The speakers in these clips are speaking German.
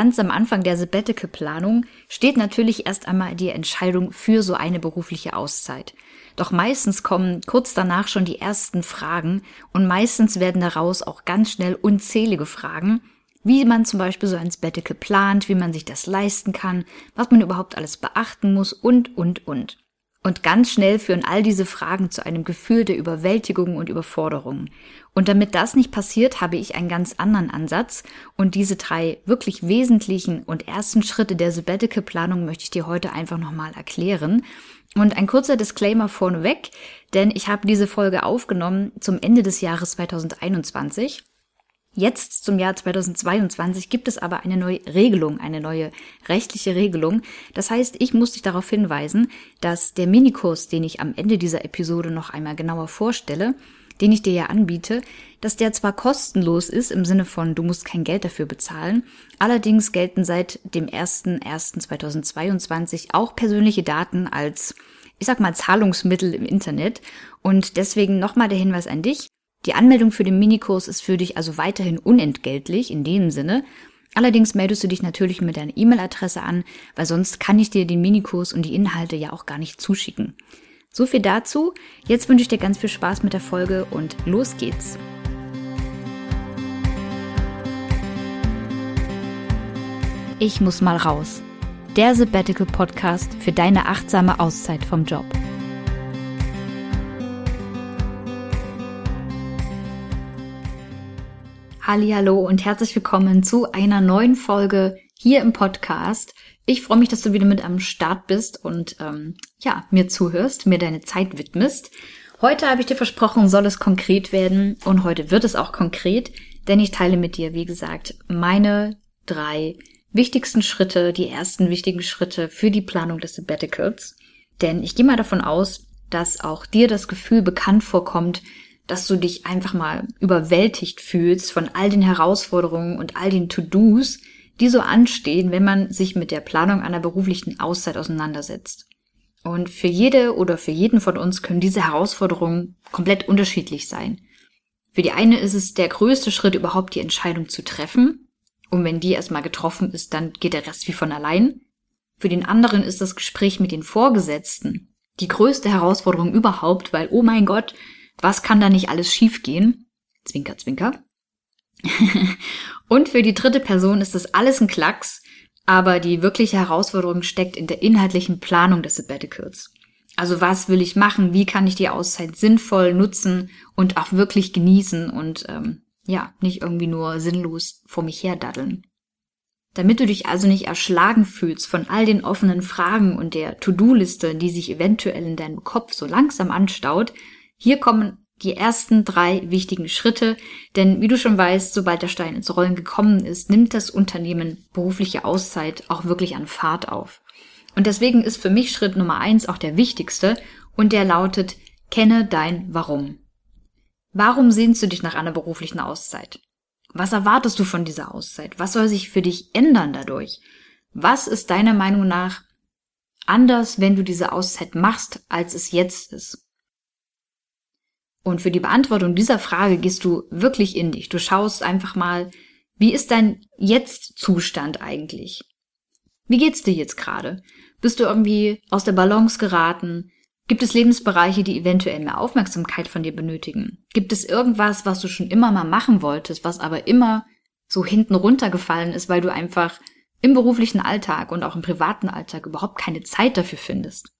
Ganz am Anfang der Sabbatical-Planung steht natürlich erst einmal die Entscheidung für so eine berufliche Auszeit. Doch meistens kommen kurz danach schon die ersten Fragen und meistens werden daraus auch ganz schnell unzählige Fragen, wie man zum Beispiel so ein Sabbatical plant, wie man sich das leisten kann, was man überhaupt alles beachten muss und, und, und. Und ganz schnell führen all diese Fragen zu einem Gefühl der Überwältigung und Überforderung. Und damit das nicht passiert, habe ich einen ganz anderen Ansatz. Und diese drei wirklich wesentlichen und ersten Schritte der Sabbatical-Planung möchte ich dir heute einfach nochmal erklären. Und ein kurzer Disclaimer vorneweg, denn ich habe diese Folge aufgenommen zum Ende des Jahres 2021. Jetzt zum Jahr 2022 gibt es aber eine neue Regelung, eine neue rechtliche Regelung. Das heißt, ich muss dich darauf hinweisen, dass der Minikurs, den ich am Ende dieser Episode noch einmal genauer vorstelle, den ich dir ja anbiete, dass der zwar kostenlos ist im Sinne von du musst kein Geld dafür bezahlen, allerdings gelten seit dem 01.01.2022 auch persönliche Daten als, ich sag mal, Zahlungsmittel im Internet und deswegen nochmal der Hinweis an dich. Die Anmeldung für den Minikurs ist für dich also weiterhin unentgeltlich in dem Sinne. Allerdings meldest du dich natürlich mit deiner E-Mail-Adresse an, weil sonst kann ich dir den Minikurs und die Inhalte ja auch gar nicht zuschicken. So viel dazu. Jetzt wünsche ich dir ganz viel Spaß mit der Folge und los geht's. Ich muss mal raus. Der Sabbatical Podcast für deine achtsame Auszeit vom Job. Hallo und herzlich willkommen zu einer neuen Folge hier im Podcast. Ich freue mich, dass du wieder mit am Start bist und ähm, ja, mir zuhörst, mir deine Zeit widmest. Heute habe ich dir versprochen, soll es konkret werden und heute wird es auch konkret, denn ich teile mit dir, wie gesagt, meine drei wichtigsten Schritte, die ersten wichtigen Schritte für die Planung des Sabbaticals. Denn ich gehe mal davon aus, dass auch dir das Gefühl bekannt vorkommt, dass du dich einfach mal überwältigt fühlst von all den Herausforderungen und all den To-Dos, die so anstehen, wenn man sich mit der Planung einer beruflichen Auszeit auseinandersetzt. Und für jede oder für jeden von uns können diese Herausforderungen komplett unterschiedlich sein. Für die eine ist es der größte Schritt, überhaupt die Entscheidung zu treffen. Und wenn die erstmal getroffen ist, dann geht der Rest wie von allein. Für den anderen ist das Gespräch mit den Vorgesetzten die größte Herausforderung überhaupt, weil, oh mein Gott, was kann da nicht alles schiefgehen? Zwinker, zwinker. und für die dritte Person ist das alles ein Klacks, aber die wirkliche Herausforderung steckt in der inhaltlichen Planung des Sabbaticals. Also was will ich machen? Wie kann ich die Auszeit sinnvoll nutzen und auch wirklich genießen und ähm, ja, nicht irgendwie nur sinnlos vor mich her daddeln. Damit du dich also nicht erschlagen fühlst von all den offenen Fragen und der To-Do-Liste, die sich eventuell in deinem Kopf so langsam anstaut, hier kommen die ersten drei wichtigen Schritte, denn wie du schon weißt, sobald der Stein ins Rollen gekommen ist, nimmt das Unternehmen berufliche Auszeit auch wirklich an Fahrt auf. Und deswegen ist für mich Schritt Nummer eins auch der wichtigste und der lautet, kenne dein Warum. Warum sehnst du dich nach einer beruflichen Auszeit? Was erwartest du von dieser Auszeit? Was soll sich für dich ändern dadurch? Was ist deiner Meinung nach anders, wenn du diese Auszeit machst, als es jetzt ist? Und für die Beantwortung dieser Frage gehst du wirklich in dich. Du schaust einfach mal, wie ist dein Jetzt-Zustand eigentlich? Wie geht's dir jetzt gerade? Bist du irgendwie aus der Balance geraten? Gibt es Lebensbereiche, die eventuell mehr Aufmerksamkeit von dir benötigen? Gibt es irgendwas, was du schon immer mal machen wolltest, was aber immer so hinten runtergefallen ist, weil du einfach im beruflichen Alltag und auch im privaten Alltag überhaupt keine Zeit dafür findest?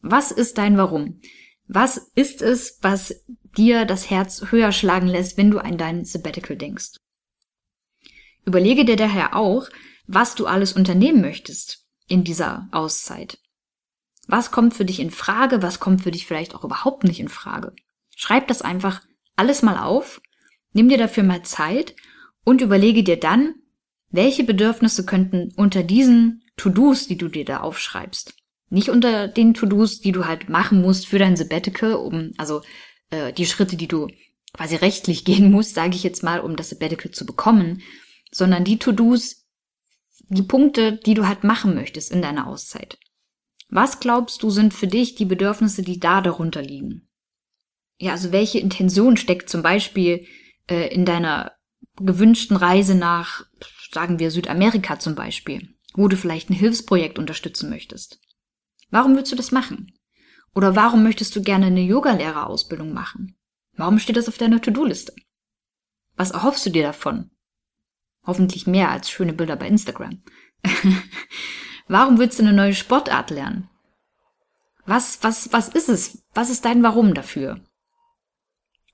Was ist dein Warum? Was ist es, was dir das Herz höher schlagen lässt, wenn du an dein Sabbatical denkst? Überlege dir daher auch, was du alles unternehmen möchtest in dieser Auszeit. Was kommt für dich in Frage? Was kommt für dich vielleicht auch überhaupt nicht in Frage? Schreib das einfach alles mal auf, nimm dir dafür mal Zeit und überlege dir dann, welche Bedürfnisse könnten unter diesen To-Dos, die du dir da aufschreibst, nicht unter den To-Dos, die du halt machen musst für dein Sabbatical, um, also äh, die Schritte, die du quasi rechtlich gehen musst, sage ich jetzt mal, um das Sabbatical zu bekommen, sondern die To-Dos, die Punkte, die du halt machen möchtest in deiner Auszeit. Was glaubst du sind für dich die Bedürfnisse, die da darunter liegen? Ja, also welche Intention steckt zum Beispiel äh, in deiner gewünschten Reise nach sagen wir Südamerika zum Beispiel, wo du vielleicht ein Hilfsprojekt unterstützen möchtest. Warum willst du das machen? Oder warum möchtest du gerne eine Yogalehrerausbildung machen? Warum steht das auf deiner To-Do-Liste? Was erhoffst du dir davon? Hoffentlich mehr als schöne Bilder bei Instagram. warum willst du eine neue Sportart lernen? Was, was, was ist es? Was ist dein Warum dafür?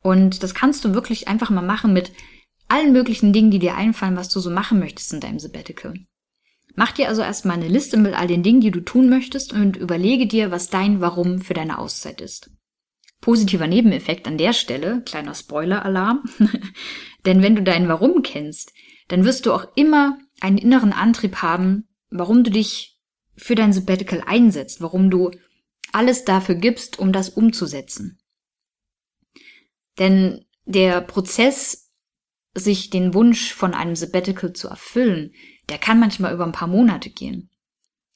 Und das kannst du wirklich einfach mal machen mit allen möglichen Dingen, die dir einfallen, was du so machen möchtest in deinem Sabbatical. Mach dir also erstmal eine Liste mit all den Dingen, die du tun möchtest und überlege dir, was dein Warum für deine Auszeit ist. Positiver Nebeneffekt an der Stelle, kleiner Spoiler-Alarm, denn wenn du dein Warum kennst, dann wirst du auch immer einen inneren Antrieb haben, warum du dich für dein Sabbatical einsetzt, warum du alles dafür gibst, um das umzusetzen. Denn der Prozess, sich den Wunsch von einem Sabbatical zu erfüllen, der kann manchmal über ein paar Monate gehen.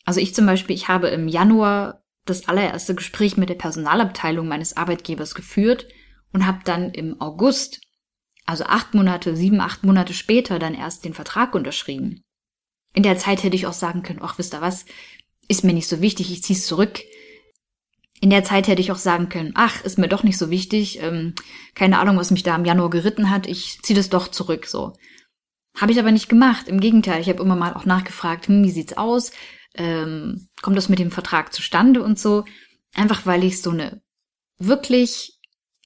Also ich zum Beispiel, ich habe im Januar das allererste Gespräch mit der Personalabteilung meines Arbeitgebers geführt und habe dann im August, also acht Monate, sieben, acht Monate später, dann erst den Vertrag unterschrieben. In der Zeit hätte ich auch sagen können, ach, wisst ihr was, ist mir nicht so wichtig, ich zieh's zurück. In der Zeit hätte ich auch sagen können, ach, ist mir doch nicht so wichtig, ähm, keine Ahnung, was mich da im Januar geritten hat, ich ziehe das doch zurück, so. Habe ich aber nicht gemacht. Im Gegenteil, ich habe immer mal auch nachgefragt, hm, wie sieht's aus? Ähm, kommt das mit dem Vertrag zustande und so? Einfach weil ich so eine wirklich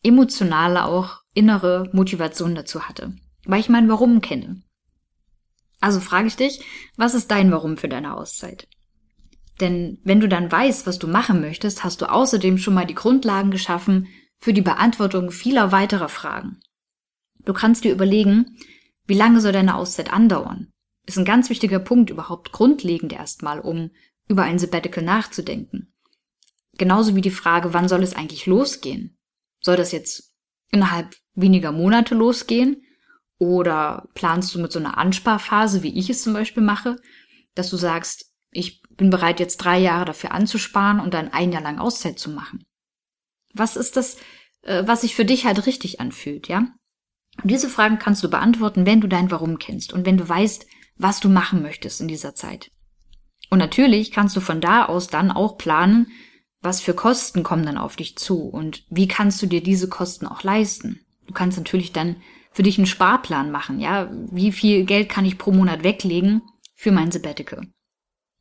emotionale, auch innere Motivation dazu hatte. Weil ich mein Warum kenne. Also frage ich dich, was ist dein Warum für deine Auszeit? Denn wenn du dann weißt, was du machen möchtest, hast du außerdem schon mal die Grundlagen geschaffen für die Beantwortung vieler weiterer Fragen. Du kannst dir überlegen, wie lange soll deine Auszeit andauern? Ist ein ganz wichtiger Punkt überhaupt grundlegend erstmal, um über ein Sabbatical nachzudenken. Genauso wie die Frage, wann soll es eigentlich losgehen? Soll das jetzt innerhalb weniger Monate losgehen? Oder planst du mit so einer Ansparphase, wie ich es zum Beispiel mache, dass du sagst, ich bin bereit, jetzt drei Jahre dafür anzusparen und dann ein Jahr lang Auszeit zu machen? Was ist das, äh, was sich für dich halt richtig anfühlt, ja? Und diese Fragen kannst du beantworten, wenn du dein Warum kennst und wenn du weißt, was du machen möchtest in dieser Zeit. Und natürlich kannst du von da aus dann auch planen, was für Kosten kommen dann auf dich zu und wie kannst du dir diese Kosten auch leisten. Du kannst natürlich dann für dich einen Sparplan machen, ja, wie viel Geld kann ich pro Monat weglegen für mein Sabbatical.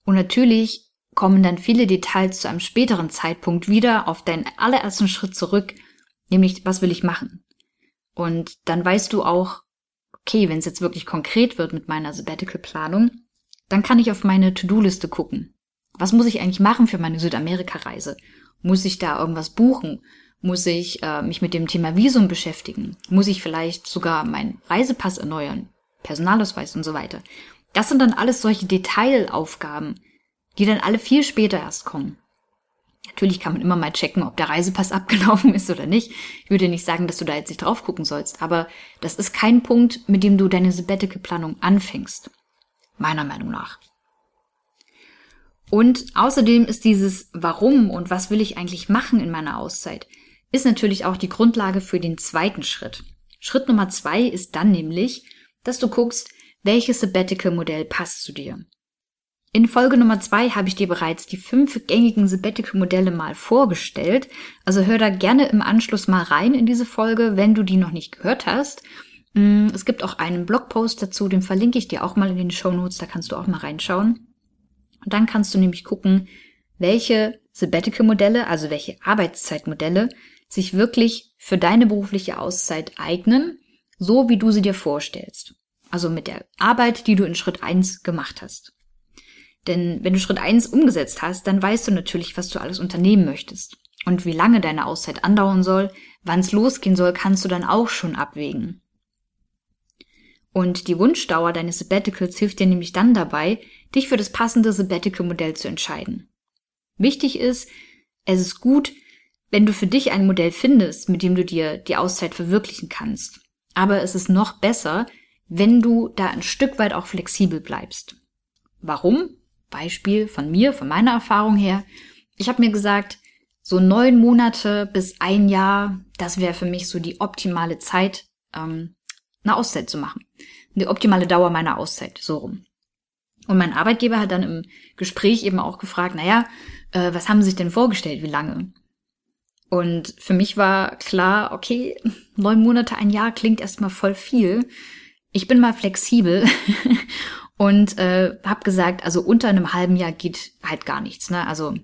Und natürlich kommen dann viele Details zu einem späteren Zeitpunkt wieder auf deinen allerersten Schritt zurück, nämlich was will ich machen? Und dann weißt du auch, okay, wenn es jetzt wirklich konkret wird mit meiner Sabbatical-Planung, dann kann ich auf meine To-Do-Liste gucken. Was muss ich eigentlich machen für meine Südamerika-Reise? Muss ich da irgendwas buchen? Muss ich äh, mich mit dem Thema Visum beschäftigen? Muss ich vielleicht sogar meinen Reisepass erneuern? Personalausweis und so weiter. Das sind dann alles solche Detailaufgaben, die dann alle viel später erst kommen. Natürlich kann man immer mal checken, ob der Reisepass abgelaufen ist oder nicht. Ich würde nicht sagen, dass du da jetzt nicht drauf gucken sollst, aber das ist kein Punkt, mit dem du deine Sabbatical-Planung anfängst. Meiner Meinung nach. Und außerdem ist dieses Warum und was will ich eigentlich machen in meiner Auszeit, ist natürlich auch die Grundlage für den zweiten Schritt. Schritt Nummer zwei ist dann nämlich, dass du guckst, welches Sabbatical-Modell passt zu dir. In Folge Nummer zwei habe ich dir bereits die fünf gängigen Sabbatical-Modelle mal vorgestellt. Also hör da gerne im Anschluss mal rein in diese Folge, wenn du die noch nicht gehört hast. Mm, es gibt auch einen Blogpost dazu, den verlinke ich dir auch mal in den Show Notes, da kannst du auch mal reinschauen. Und dann kannst du nämlich gucken, welche Sabbatical-Modelle, also welche Arbeitszeitmodelle, sich wirklich für deine berufliche Auszeit eignen, so wie du sie dir vorstellst. Also mit der Arbeit, die du in Schritt eins gemacht hast. Denn wenn du Schritt eins umgesetzt hast, dann weißt du natürlich, was du alles unternehmen möchtest. Und wie lange deine Auszeit andauern soll, wann es losgehen soll, kannst du dann auch schon abwägen. Und die Wunschdauer deines Sabbaticals hilft dir nämlich dann dabei, dich für das passende Sabbatical-Modell zu entscheiden. Wichtig ist, es ist gut, wenn du für dich ein Modell findest, mit dem du dir die Auszeit verwirklichen kannst. Aber es ist noch besser, wenn du da ein Stück weit auch flexibel bleibst. Warum? Beispiel von mir, von meiner Erfahrung her. Ich habe mir gesagt, so neun Monate bis ein Jahr, das wäre für mich so die optimale Zeit, ähm, eine Auszeit zu machen. die optimale Dauer meiner Auszeit, so rum. Und mein Arbeitgeber hat dann im Gespräch eben auch gefragt, naja, äh, was haben Sie sich denn vorgestellt, wie lange? Und für mich war klar, okay, neun Monate, ein Jahr klingt erstmal voll viel. Ich bin mal flexibel und äh, habe gesagt, also unter einem halben Jahr geht halt gar nichts. Ne? Also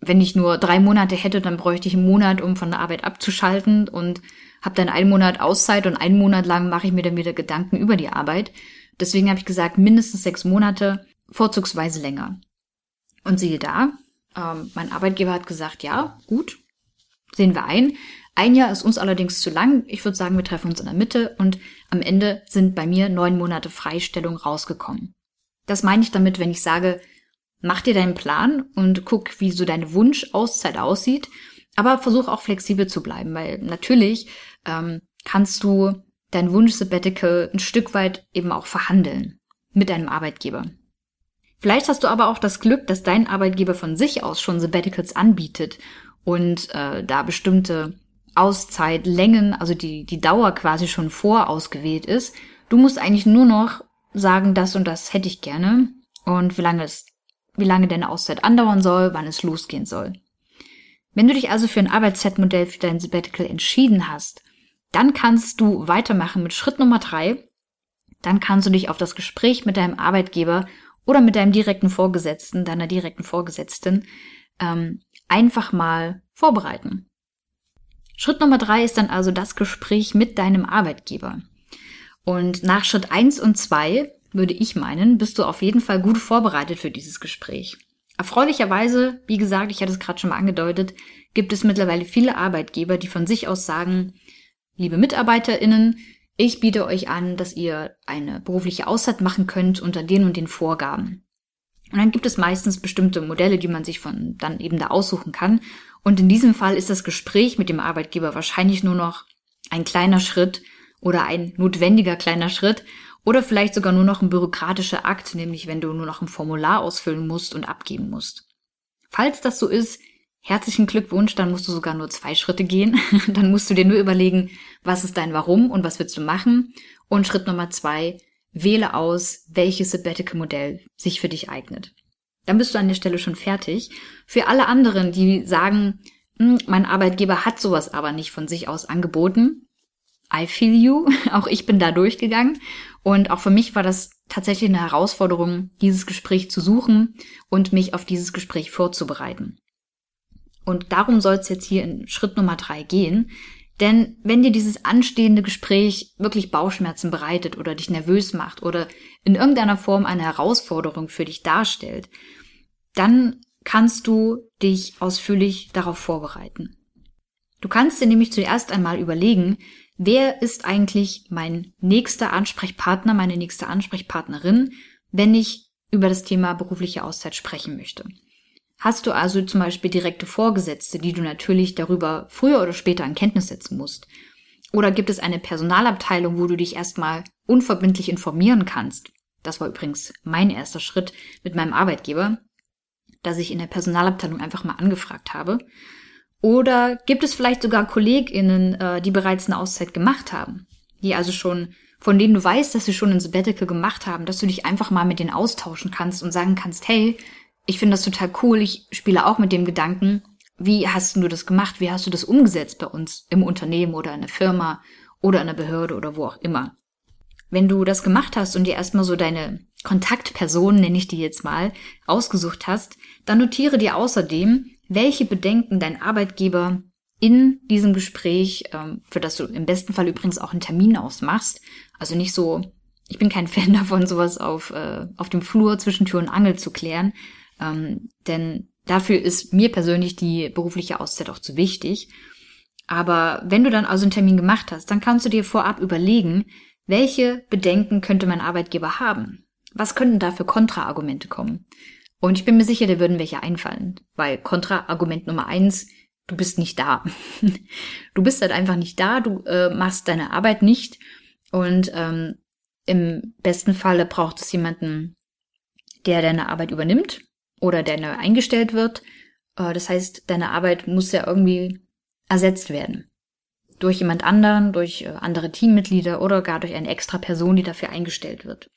wenn ich nur drei Monate hätte, dann bräuchte ich einen Monat, um von der Arbeit abzuschalten und habe dann einen Monat Auszeit und einen Monat lang mache ich mir dann wieder Gedanken über die Arbeit. Deswegen habe ich gesagt, mindestens sechs Monate, vorzugsweise länger. Und siehe da, ähm, mein Arbeitgeber hat gesagt, ja, gut, sehen wir ein. Ein Jahr ist uns allerdings zu lang. Ich würde sagen, wir treffen uns in der Mitte und am Ende sind bei mir neun Monate Freistellung rausgekommen. Das meine ich damit, wenn ich sage, mach dir deinen Plan und guck, wie so deine Wunschauszeit aussieht, aber versuch auch flexibel zu bleiben, weil natürlich ähm, kannst du dein Wunsch-Sabbatical ein Stück weit eben auch verhandeln mit deinem Arbeitgeber. Vielleicht hast du aber auch das Glück, dass dein Arbeitgeber von sich aus schon Sabbaticals anbietet und äh, da bestimmte Auszeitlängen, also die, die Dauer quasi schon vorausgewählt ist. Du musst eigentlich nur noch sagen, das und das hätte ich gerne und wie lange es, wie lange deine Auszeit andauern soll, wann es losgehen soll. Wenn du dich also für ein Arbeitszeitmodell für dein Sabbatical entschieden hast, dann kannst du weitermachen mit Schritt Nummer drei. Dann kannst du dich auf das Gespräch mit deinem Arbeitgeber oder mit deinem direkten Vorgesetzten, deiner direkten Vorgesetzten, ähm, einfach mal vorbereiten. Schritt Nummer drei ist dann also das Gespräch mit deinem Arbeitgeber. Und nach Schritt eins und zwei würde ich meinen, bist du auf jeden Fall gut vorbereitet für dieses Gespräch. Erfreulicherweise, wie gesagt, ich hatte es gerade schon mal angedeutet, gibt es mittlerweile viele Arbeitgeber, die von sich aus sagen, liebe MitarbeiterInnen, ich biete euch an, dass ihr eine berufliche Auszeit machen könnt unter den und den Vorgaben. Und dann gibt es meistens bestimmte Modelle, die man sich von dann eben da aussuchen kann. Und in diesem Fall ist das Gespräch mit dem Arbeitgeber wahrscheinlich nur noch ein kleiner Schritt oder ein notwendiger kleiner Schritt oder vielleicht sogar nur noch ein bürokratischer Akt, nämlich wenn du nur noch ein Formular ausfüllen musst und abgeben musst. Falls das so ist, herzlichen Glückwunsch, dann musst du sogar nur zwei Schritte gehen. dann musst du dir nur überlegen, was ist dein Warum und was willst du machen. Und Schritt Nummer zwei, wähle aus, welches Sabbatical-Modell sich für dich eignet. Dann bist du an der Stelle schon fertig. Für alle anderen, die sagen, hm, mein Arbeitgeber hat sowas aber nicht von sich aus angeboten, I feel you. Auch ich bin da durchgegangen. Und auch für mich war das tatsächlich eine Herausforderung, dieses Gespräch zu suchen und mich auf dieses Gespräch vorzubereiten. Und darum soll es jetzt hier in Schritt Nummer drei gehen. Denn wenn dir dieses anstehende Gespräch wirklich Bauchschmerzen bereitet oder dich nervös macht oder in irgendeiner Form eine Herausforderung für dich darstellt, dann kannst du dich ausführlich darauf vorbereiten. Du kannst dir nämlich zuerst einmal überlegen, wer ist eigentlich mein nächster Ansprechpartner, meine nächste Ansprechpartnerin, wenn ich über das Thema berufliche Auszeit sprechen möchte. Hast du also zum Beispiel direkte Vorgesetzte, die du natürlich darüber früher oder später an Kenntnis setzen musst? Oder gibt es eine Personalabteilung, wo du dich erstmal unverbindlich informieren kannst? Das war übrigens mein erster Schritt mit meinem Arbeitgeber, dass ich in der Personalabteilung einfach mal angefragt habe. Oder gibt es vielleicht sogar KollegInnen, äh, die bereits eine Auszeit gemacht haben? Die also schon, von denen du weißt, dass sie schon ein Sabbatical gemacht haben, dass du dich einfach mal mit denen austauschen kannst und sagen kannst, hey, ich finde das total cool. Ich spiele auch mit dem Gedanken, wie hast du das gemacht? Wie hast du das umgesetzt bei uns im Unternehmen oder in der Firma oder in der Behörde oder wo auch immer? Wenn du das gemacht hast und dir erstmal so deine Kontaktpersonen, nenne ich die jetzt mal, ausgesucht hast, dann notiere dir außerdem, welche Bedenken dein Arbeitgeber in diesem Gespräch, ähm, für das du im besten Fall übrigens auch einen Termin ausmachst, also nicht so, ich bin kein Fan davon, sowas auf, äh, auf dem Flur zwischen Tür und Angel zu klären, ähm, denn dafür ist mir persönlich die berufliche Auszeit auch zu wichtig. Aber wenn du dann also einen Termin gemacht hast, dann kannst du dir vorab überlegen, welche Bedenken könnte mein Arbeitgeber haben? Was könnten da für Kontraargumente kommen? Und ich bin mir sicher, da würden welche einfallen. Weil Kontraargument Nummer eins, du bist nicht da. du bist halt einfach nicht da, du äh, machst deine Arbeit nicht. Und ähm, im besten Falle braucht es jemanden, der deine Arbeit übernimmt oder der neu eingestellt wird. Äh, das heißt, deine Arbeit muss ja irgendwie ersetzt werden. durch jemand anderen, durch äh, andere Teammitglieder oder gar durch eine extra Person, die dafür eingestellt wird.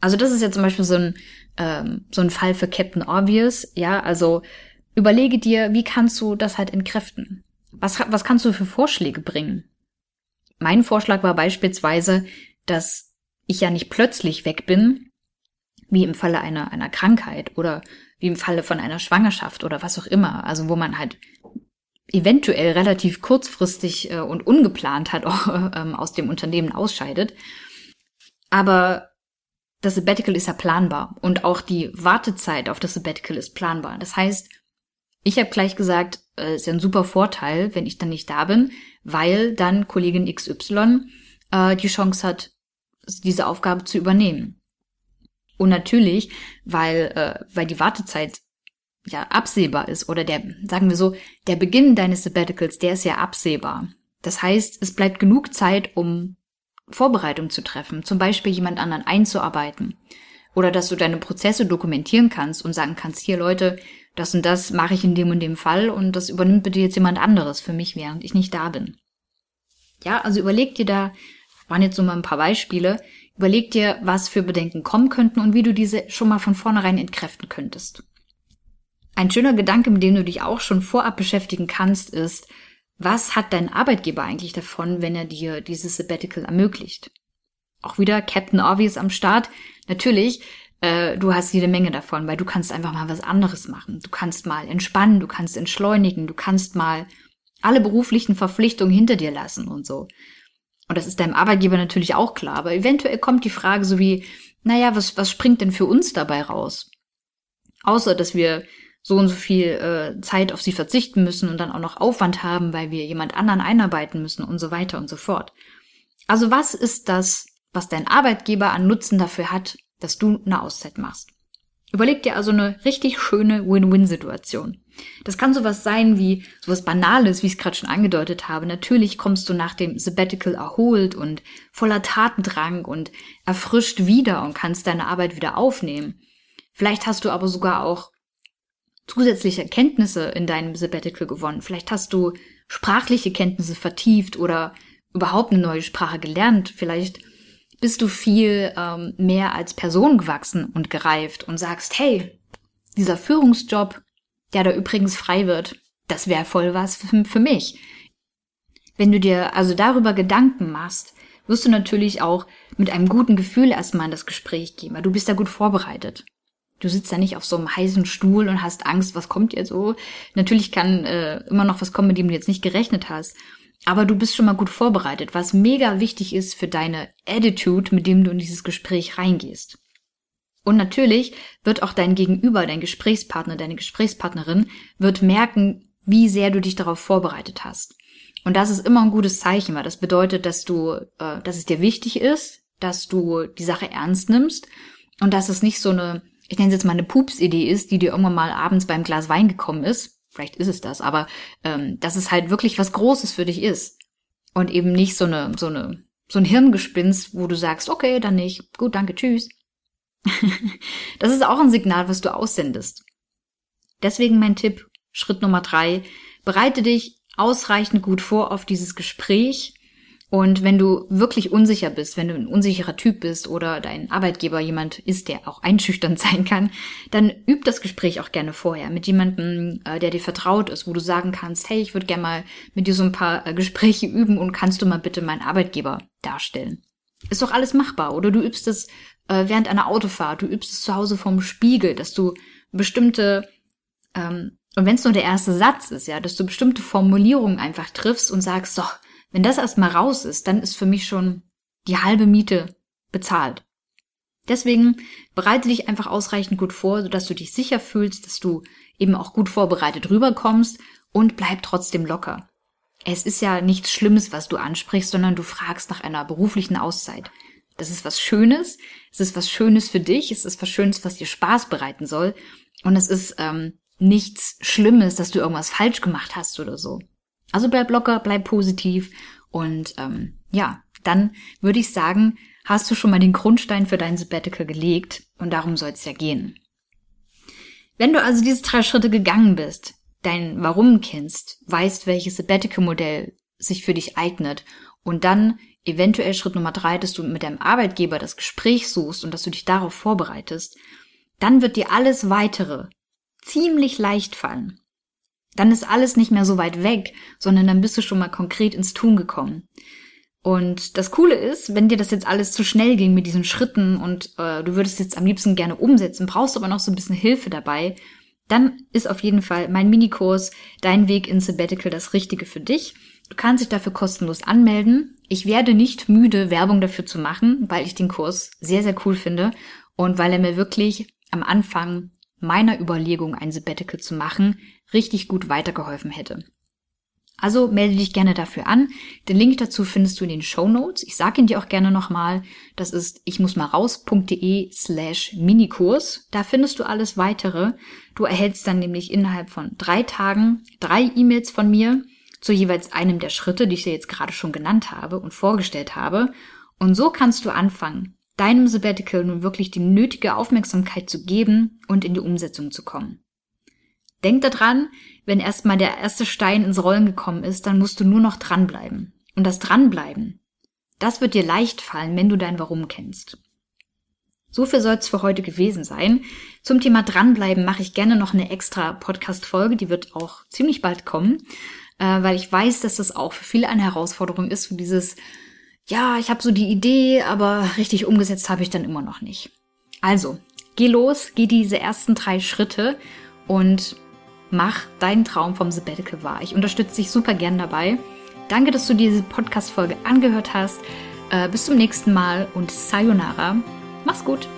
Also das ist ja zum Beispiel so ein, ähm, so ein Fall für Captain Obvious, ja, also überlege dir, wie kannst du das halt entkräften? Was, was kannst du für Vorschläge bringen? Mein Vorschlag war beispielsweise, dass ich ja nicht plötzlich weg bin, wie im Falle einer, einer Krankheit oder wie im Falle von einer Schwangerschaft oder was auch immer, also wo man halt eventuell relativ kurzfristig äh, und ungeplant halt auch ähm, aus dem Unternehmen ausscheidet. Aber das Sabbatical ist ja planbar und auch die Wartezeit auf das Sabbatical ist planbar. Das heißt, ich habe gleich gesagt, äh, ist ja ein super Vorteil, wenn ich dann nicht da bin, weil dann Kollegin XY äh, die Chance hat, diese Aufgabe zu übernehmen. Und natürlich, weil, äh, weil die Wartezeit ja absehbar ist oder der, sagen wir so, der Beginn deines Sabbaticals, der ist ja absehbar. Das heißt, es bleibt genug Zeit, um Vorbereitung zu treffen, zum Beispiel jemand anderen einzuarbeiten. Oder dass du deine Prozesse dokumentieren kannst und sagen kannst, hier Leute, das und das mache ich in dem und dem Fall und das übernimmt bitte jetzt jemand anderes für mich, während ich nicht da bin. Ja, also überleg dir da, waren jetzt so mal ein paar Beispiele, überleg dir, was für Bedenken kommen könnten und wie du diese schon mal von vornherein entkräften könntest. Ein schöner Gedanke, mit dem du dich auch schon vorab beschäftigen kannst, ist, was hat dein Arbeitgeber eigentlich davon, wenn er dir dieses Sabbatical ermöglicht? Auch wieder Captain Obvious am Start. Natürlich, äh, du hast jede Menge davon, weil du kannst einfach mal was anderes machen. Du kannst mal entspannen, du kannst entschleunigen, du kannst mal alle beruflichen Verpflichtungen hinter dir lassen und so. Und das ist deinem Arbeitgeber natürlich auch klar. Aber eventuell kommt die Frage so wie, naja, was, was springt denn für uns dabei raus? Außer, dass wir so und so viel äh, Zeit auf sie verzichten müssen und dann auch noch Aufwand haben, weil wir jemand anderen einarbeiten müssen und so weiter und so fort. Also was ist das, was dein Arbeitgeber an Nutzen dafür hat, dass du eine Auszeit machst? Überleg dir also eine richtig schöne Win-Win-Situation. Das kann sowas sein wie sowas Banales, wie ich es gerade schon angedeutet habe. Natürlich kommst du nach dem Sabbatical erholt und voller Tatendrang und erfrischt wieder und kannst deine Arbeit wieder aufnehmen. Vielleicht hast du aber sogar auch zusätzliche Kenntnisse in deinem Sabbatical gewonnen. Vielleicht hast du sprachliche Kenntnisse vertieft oder überhaupt eine neue Sprache gelernt. Vielleicht bist du viel ähm, mehr als Person gewachsen und gereift und sagst, hey, dieser Führungsjob, der da übrigens frei wird, das wäre voll was für, für mich. Wenn du dir also darüber Gedanken machst, wirst du natürlich auch mit einem guten Gefühl erstmal in das Gespräch gehen, weil du bist da gut vorbereitet. Du sitzt da nicht auf so einem heißen Stuhl und hast Angst, was kommt jetzt so. Natürlich kann äh, immer noch was kommen, mit dem du jetzt nicht gerechnet hast. Aber du bist schon mal gut vorbereitet, was mega wichtig ist für deine Attitude, mit dem du in dieses Gespräch reingehst. Und natürlich wird auch dein Gegenüber, dein Gesprächspartner, deine Gesprächspartnerin wird merken, wie sehr du dich darauf vorbereitet hast. Und das ist immer ein gutes Zeichen, weil das bedeutet, dass du, äh, dass es dir wichtig ist, dass du die Sache ernst nimmst und dass es nicht so eine ich nenne es jetzt mal eine Pups-Idee ist, die dir irgendwann mal abends beim Glas Wein gekommen ist, vielleicht ist es das, aber ähm, dass es halt wirklich was Großes für dich ist. Und eben nicht so eine, so eine, so ein Hirngespinst, wo du sagst, okay, dann nicht, gut, danke, tschüss. das ist auch ein Signal, was du aussendest. Deswegen mein Tipp, Schritt Nummer drei, bereite dich ausreichend gut vor auf dieses Gespräch und wenn du wirklich unsicher bist, wenn du ein unsicherer Typ bist oder dein Arbeitgeber jemand ist, der auch einschüchternd sein kann, dann üb das Gespräch auch gerne vorher mit jemandem, äh, der dir vertraut ist, wo du sagen kannst, hey, ich würde gerne mal mit dir so ein paar äh, Gespräche üben und kannst du mal bitte meinen Arbeitgeber darstellen. Ist doch alles machbar. Oder du übst es äh, während einer Autofahrt, du übst es zu Hause vom Spiegel, dass du bestimmte ähm, und wenn es nur der erste Satz ist, ja, dass du bestimmte Formulierungen einfach triffst und sagst, so, wenn das erstmal raus ist, dann ist für mich schon die halbe Miete bezahlt. Deswegen bereite dich einfach ausreichend gut vor, sodass du dich sicher fühlst, dass du eben auch gut vorbereitet rüberkommst und bleib trotzdem locker. Es ist ja nichts Schlimmes, was du ansprichst, sondern du fragst nach einer beruflichen Auszeit. Das ist was Schönes, es ist was Schönes für dich, es ist was Schönes, was dir Spaß bereiten soll. Und es ist ähm, nichts Schlimmes, dass du irgendwas falsch gemacht hast oder so. Also bleib locker, bleib positiv. Und ähm, ja, dann würde ich sagen, hast du schon mal den Grundstein für dein Sabbatical gelegt? Und darum soll es ja gehen. Wenn du also diese drei Schritte gegangen bist, dein Warum kennst, weißt, welches Sabbatical-Modell sich für dich eignet und dann eventuell Schritt Nummer drei, dass du mit deinem Arbeitgeber das Gespräch suchst und dass du dich darauf vorbereitest, dann wird dir alles weitere ziemlich leicht fallen. Dann ist alles nicht mehr so weit weg, sondern dann bist du schon mal konkret ins Tun gekommen. Und das Coole ist, wenn dir das jetzt alles zu schnell ging mit diesen Schritten und äh, du würdest jetzt am liebsten gerne umsetzen, brauchst aber noch so ein bisschen Hilfe dabei, dann ist auf jeden Fall mein Minikurs Dein Weg ins Sabbatical das Richtige für dich. Du kannst dich dafür kostenlos anmelden. Ich werde nicht müde, Werbung dafür zu machen, weil ich den Kurs sehr, sehr cool finde und weil er mir wirklich am Anfang meiner Überlegung, ein Sabbatical zu machen, richtig gut weitergeholfen hätte. Also melde dich gerne dafür an. Den Link dazu findest du in den Show Notes. Ich sage ihn dir auch gerne nochmal. Das ist ich muss mal raus.de slash Minikurs. Da findest du alles weitere. Du erhältst dann nämlich innerhalb von drei Tagen drei E-Mails von mir zu jeweils einem der Schritte, die ich dir jetzt gerade schon genannt habe und vorgestellt habe. Und so kannst du anfangen, deinem Sabbatical nun wirklich die nötige Aufmerksamkeit zu geben und in die Umsetzung zu kommen. Denk daran, wenn erstmal der erste Stein ins Rollen gekommen ist, dann musst du nur noch dranbleiben. Und das Dranbleiben, das wird dir leicht fallen, wenn du dein Warum kennst. So viel soll es für heute gewesen sein. Zum Thema Dranbleiben mache ich gerne noch eine extra Podcast-Folge, die wird auch ziemlich bald kommen, äh, weil ich weiß, dass das auch für viele eine Herausforderung ist, für dieses ja, ich habe so die Idee, aber richtig umgesetzt habe ich dann immer noch nicht. Also, geh los, geh diese ersten drei Schritte und mach deinen Traum vom Sabbatical wahr. Ich unterstütze dich super gern dabei. Danke, dass du diese Podcast-Folge angehört hast. Äh, bis zum nächsten Mal und Sayonara. Mach's gut.